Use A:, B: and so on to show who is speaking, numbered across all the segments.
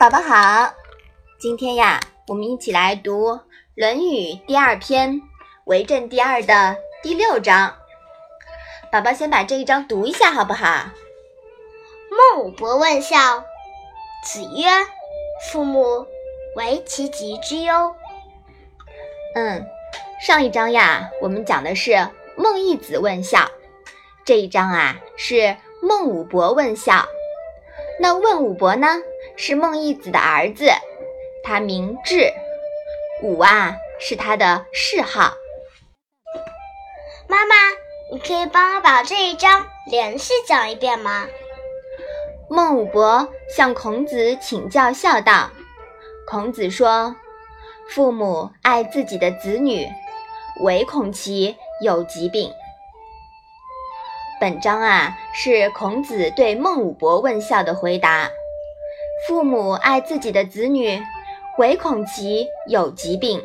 A: 宝宝好，今天呀，我们一起来读《论语》第二篇《为政第二》的第六章。宝宝先把这一章读一下，好不好？
B: 孟武伯问孝，子曰：“父母，为其疾之忧。”
A: 嗯，上一章呀，我们讲的是孟义子问孝，这一章啊是孟武伯问孝。那问武伯呢？是孟义子的儿子，他名智，武啊是他的谥号。
B: 妈妈，你可以帮我把这一章连续讲一遍吗？
A: 孟武伯向孔子请教孝道。孔子说：“父母爱自己的子女，唯恐其有疾病。”本章啊是孔子对孟武伯问孝的回答。父母爱自己的子女，唯恐其有疾病。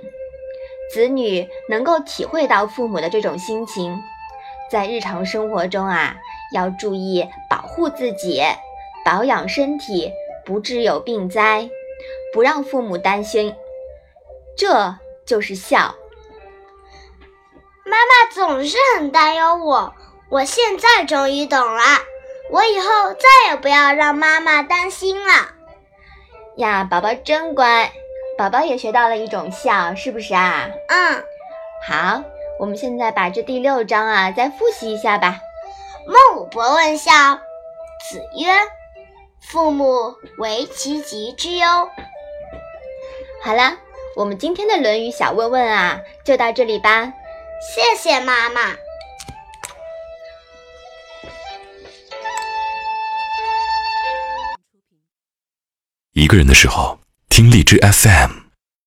A: 子女能够体会到父母的这种心情，在日常生活中啊，要注意保护自己，保养身体，不致有病灾，不让父母担心，这就是孝。
B: 妈妈总是很担忧我，我现在终于懂了，我以后再也不要让妈妈担心了。
A: 呀，宝宝真乖，宝宝也学到了一种孝，是不是啊？
B: 嗯，
A: 好，我们现在把这第六章啊再复习一下吧。
B: 孟武伯问孝，子曰：“父母为其疾之忧。”
A: 好了，我们今天的《论语》小问问啊就到这里吧。
B: 谢谢妈妈。
C: 一个人的时候，听荔枝 FM。